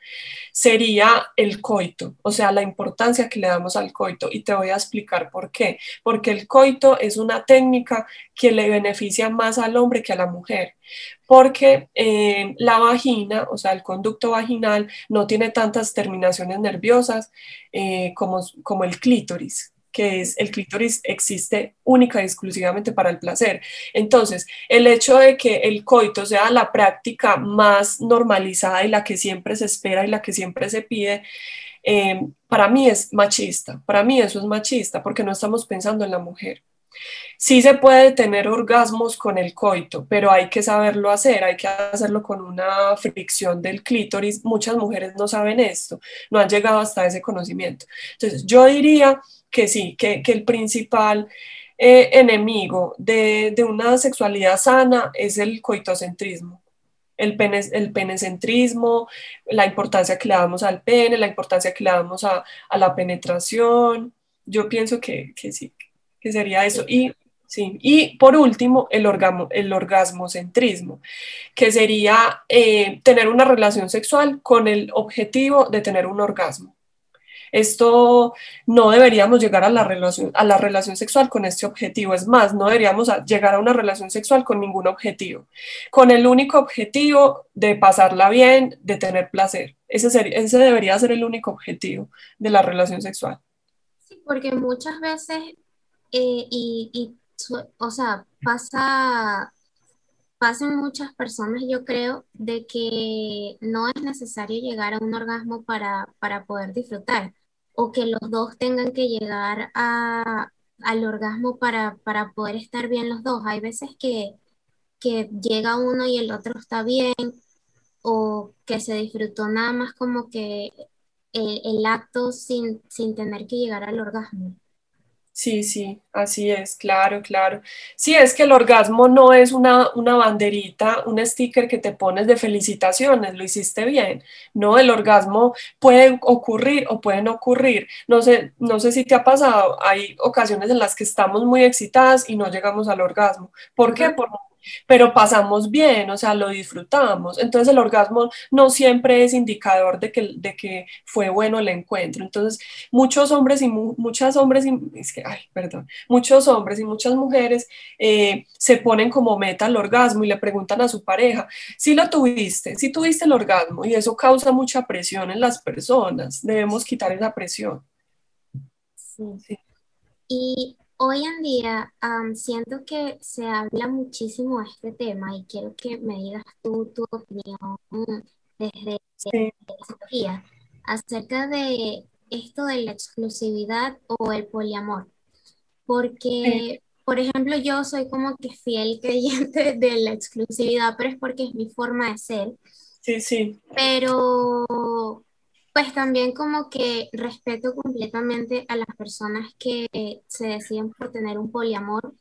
sería el coito, o sea, la importancia que le damos al coito. Y te voy a explicar por qué. Porque el coito es una técnica que le beneficia más al hombre que a la mujer. Porque eh, la vagina, o sea, el conducto vaginal, no tiene tantas terminaciones nerviosas eh, como, como el clítoris que es el clítoris existe única y exclusivamente para el placer. Entonces, el hecho de que el coito sea la práctica más normalizada y la que siempre se espera y la que siempre se pide, eh, para mí es machista, para mí eso es machista porque no estamos pensando en la mujer. Sí se puede tener orgasmos con el coito, pero hay que saberlo hacer, hay que hacerlo con una fricción del clítoris. Muchas mujeres no saben esto, no han llegado hasta ese conocimiento. Entonces, yo diría que sí, que, el principal eh, enemigo de, una sexualidad sana es el coitocentrismo. El, pene, el penecentrismo, la importancia que le damos al pene, la importancia que le damos a, la penetración. Yo pienso que, que sí, que sería eso. Y Sí. Y por último, el, el orgasmocentrismo, que sería eh, tener una relación sexual con el objetivo de tener un orgasmo. Esto no deberíamos llegar a la, relación, a la relación sexual con este objetivo. Es más, no deberíamos llegar a una relación sexual con ningún objetivo. Con el único objetivo de pasarla bien, de tener placer. Ese, ese debería ser el único objetivo de la relación sexual. Sí, porque muchas veces, eh, y, y o sea, pasa, pasan muchas personas, yo creo, de que no es necesario llegar a un orgasmo para, para poder disfrutar, o que los dos tengan que llegar a, al orgasmo para, para poder estar bien los dos. Hay veces que, que llega uno y el otro está bien, o que se disfrutó nada más como que el, el acto sin, sin tener que llegar al orgasmo. Sí, sí, así es, claro, claro. Sí, es que el orgasmo no es una, una banderita, un sticker que te pones de felicitaciones, lo hiciste bien. No, el orgasmo puede ocurrir o puede no ocurrir. No sé, no sé si te ha pasado, hay ocasiones en las que estamos muy excitadas y no llegamos al orgasmo. ¿Por qué? Por pero pasamos bien, o sea, lo disfrutamos. Entonces el orgasmo no siempre es indicador de que, de que fue bueno el encuentro. Entonces muchos hombres y muchas hombres, y, es que, ay, perdón, muchos hombres y muchas mujeres eh, se ponen como meta el orgasmo y le preguntan a su pareja, si lo tuviste, si tuviste el orgasmo y eso causa mucha presión en las personas, debemos quitar esa presión. Sí. Y Hoy en día siento que se habla muchísimo de este tema y quiero que me digas tú tu opinión desde la psicología acerca de esto de la exclusividad o el poliamor. Porque, por ejemplo, yo soy como que fiel creyente de la exclusividad, pero es porque es mi forma de ser. Sí, sí. Pero pues también como que respeto completamente a las personas que se deciden por tener un poliamor,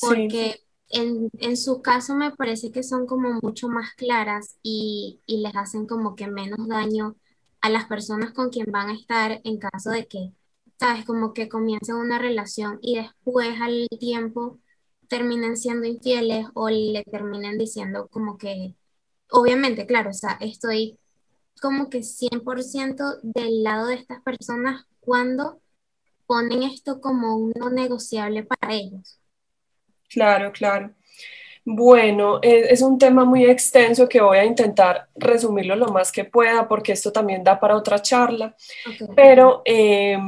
porque en, en, su caso me parece que son como mucho más claras y, y, les hacen como que menos daño a las personas con quien van a estar en caso de que, sabes, como que comiencen una relación y después al tiempo terminen siendo infieles o le terminen diciendo como que, obviamente, claro, o sea, estoy como que 100% del lado de estas personas cuando ponen esto como un no negociable para ellos. Claro, claro. Bueno, e, es, un tema muy extenso que voy a intentar resumirlo lo más que pueda porque esto también da para otra charla, pero eh,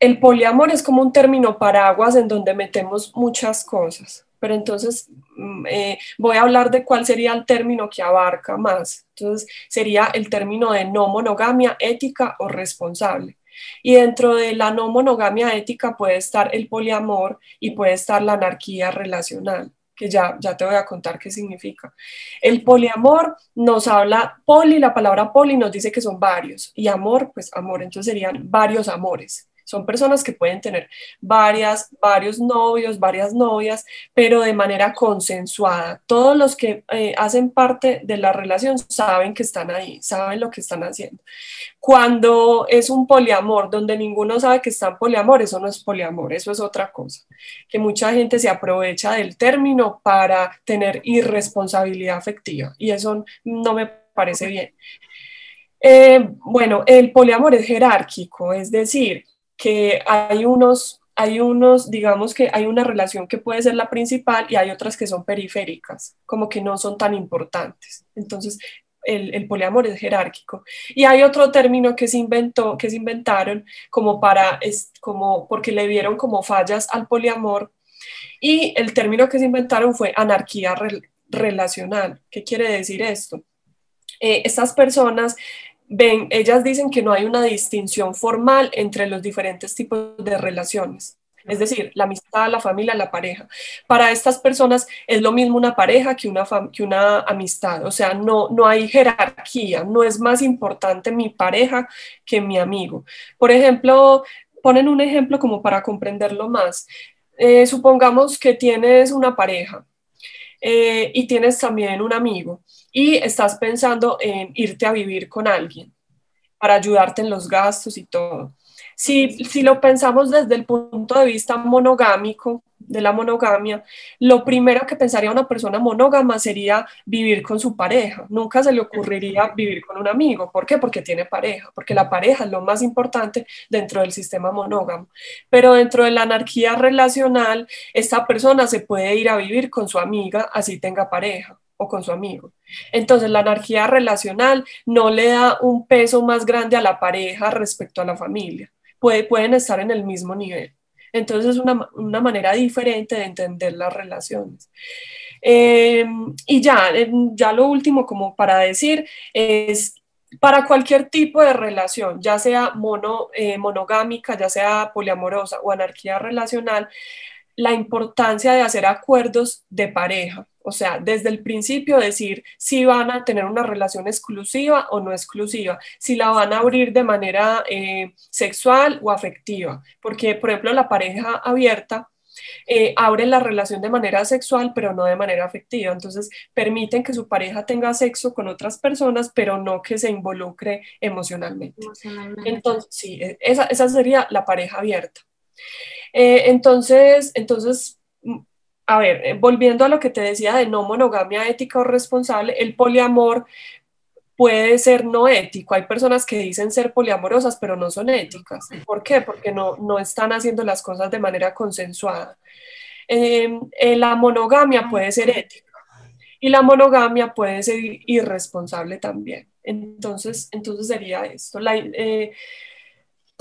el poliamor es como un término paraguas en donde metemos muchas cosas pero entonces mm, eh, voy a hablar de cuál sería el término que abarca más. Entonces sería el término de no monogamia ética o responsable. Y dentro de la no monogamia ética puede estar el poliamor y puede estar la anarquía relacional, que ya, ya te voy a contar qué significa. El poliamor nos habla, poli, la palabra poli nos dice que son varios, y amor, pues amor, entonces serían varios amores. Son personas que pueden tener varias, varios novios, varias novias, pero de manera consensuada. Todos los que eh, hacen parte de la relación saben que están ahí, saben lo que están haciendo. Cuando es un poliamor donde ninguno sabe que está en poliamor, eso no es poliamor, eso es otra cosa. Que mucha gente se aprovecha del término para tener irresponsabilidad afectiva y eso no me parece bien. Eh, bueno, el poliamor es jerárquico, es decir, que hay unos, hay unos, digamos que hay una relación que puede ser la principal y hay otras que son periféricas, como que no son tan importantes. Entonces, el, el, poliamor es jerárquico. Y hay otro término que se inventó, que se inventaron como para, es, como, porque le vieron como fallas al poliamor. Y el término que se inventaron fue anarquía relacional. ¿Qué quiere decir esto? Eh, estas personas ellas dicen que no hay una distinción formal entre los diferentes tipos de relaciones. es decir, la amistad, la familia, la pareja. Para estas personas es lo mismo una pareja que una, que una amistad, o sea, no, no hay jerarquía, no es más importante mi pareja que mi amigo. Por ejemplo, ponen un ejemplo como para comprenderlo más. Eh, supongamos que tienes una pareja eh, y tienes también un amigo y estás pensando en irte a vivir con alguien para ayudarte en los gastos y todo. Si, si lo pensamos desde el punto de vista monogámico, de la monogamia, lo primero que pensaría una persona monógama sería vivir con su pareja. Nunca se le ocurriría vivir con un amigo. ¿Por qué? Porque tiene pareja, porque la pareja es lo más importante dentro del sistema monógamo. Pero dentro de la anarquía relacional, esta persona se puede ir a vivir con su amiga, así tenga pareja o con su amigo. Entonces, la anarquía relacional no le da un peso más grande a la pareja respecto a la familia. pueden estar en el mismo nivel. Entonces es una, una manera diferente de entender las relaciones. Eh, y ya, ya lo último como para decir es para cualquier tipo de relación, ya sea mono, eh, monogámica, ya sea poliamorosa o anarquía relacional, la importancia de hacer acuerdos de pareja. O sea, desde el principio decir si van a tener una relación exclusiva o no exclusiva, si la van a abrir de manera eh, sexual o afectiva. Porque, por ejemplo, la pareja abierta eh, abre la relación de manera sexual, pero no de manera afectiva. Entonces, permiten que su pareja tenga sexo con otras personas, pero no que se involucre emocionalmente. Entonces, sí, e, esa, esa, sería la pareja abierta. Eh, entonces, entonces, a ver, eh, volviendo a lo que te decía de no monogamia ética o responsable, el poliamor puede ser no ético. Hay personas que dicen ser poliamorosas, pero no son éticas. ¿Por qué? Porque no, no están haciendo las cosas de manera consensuada. Em, eh, la monogamia puede ser ética y la monogamia puede ser irresponsable también. Entonces, entonces sería esto. Eh,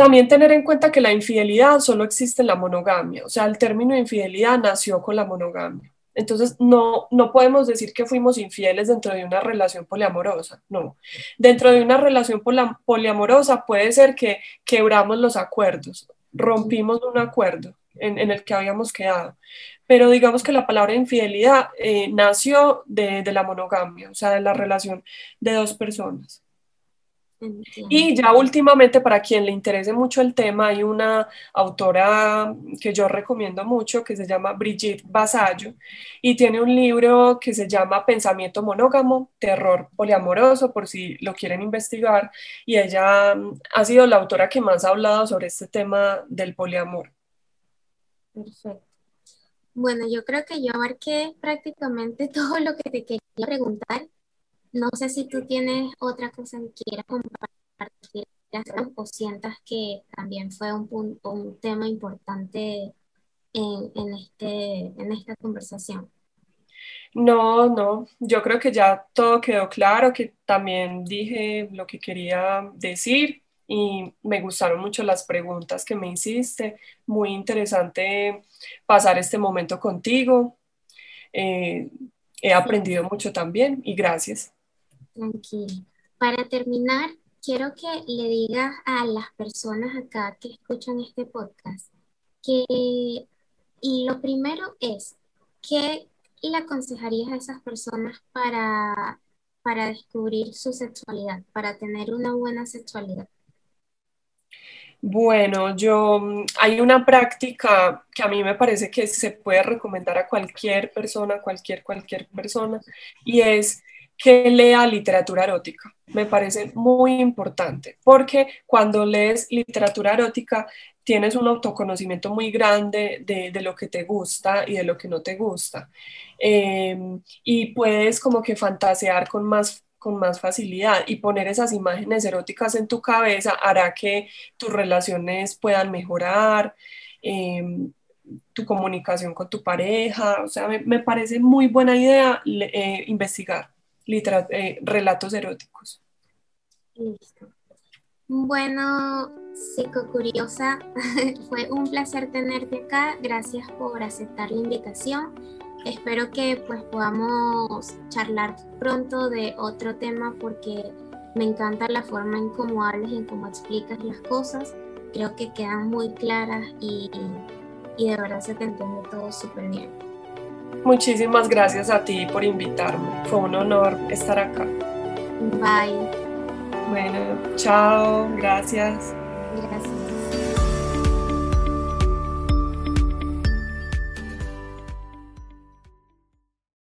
también tener en cuenta que la infidelidad solo existe en la monogamia, o sea, el término infidelidad nació con la monogamia. Entonces, no, no podemos decir que fuimos infieles dentro de una relación poliamorosa, no. Dentro de una relación poliamorosa puede ser que quebramos los acuerdos, rompimos un acuerdo en, el que habíamos quedado, pero digamos que la palabra infidelidad eh, nació de, de la monogamia, o sea, de la relación de dos personas. Y ya últimamente, para quien le interese mucho el tema, hay una autora que yo recomiendo mucho que se llama Brigitte Basallo y tiene un libro que se llama Pensamiento monógamo, terror poliamoroso, por si lo quieren investigar. Y ella mm, ha sido la autora que más ha hablado sobre este tema del poliamor. Perfecto. Bueno, yo creo que yo abarqué prácticamente <laughs> todo lo que te quería preguntar. No sé si tú tienes otra cosa que quieras compartir o sientas que también fue un, punto, un tema importante en, este, en esta conversación. No, no, yo creo que ya todo quedó claro, que también dije lo que quería decir y me gustaron mucho las preguntas que me hiciste. Muy interesante pasar este momento contigo. Eh, he aprendido mucho también y gracias. Tranquilo. Para terminar, quiero que le digas a las personas acá que escuchan este podcast que lo primero es, ¿qué le aconsejarías a esas personas para, para descubrir su sexualidad, para tener una buena sexualidad? Bueno, yo hay una práctica que a mí me parece que se puede recomendar a cualquier persona, cualquier, cualquier persona, y es que lea literatura erótica. Me parece muy importante porque cuando lees literatura erótica tienes un autoconocimiento muy grande de, lo que te gusta y de lo que no te gusta. Em, y puedes como que fantasear con más con más facilidad y poner esas imágenes eróticas en tu cabeza hará que tus relaciones puedan mejorar, em, tu comunicación con tu pareja, o sea, me, parece muy buena idea eh, investigar. Eh, relatos eróticos. Listo. Bueno, psicocuriosa, <laughs> fue un placer tenerte acá. Gracias por aceptar la invitación. Espero que pues podamos charlar pronto de otro tema porque me encanta la forma en cómo hablas y en cómo explicas las cosas. Creo que quedan muy claras y, y de verdad se te entiende todo súper bien. Muchísimas gracias a ti por invitarme. Fue un honor estar acá. Bye. Bueno, chao, gracias. Gracias.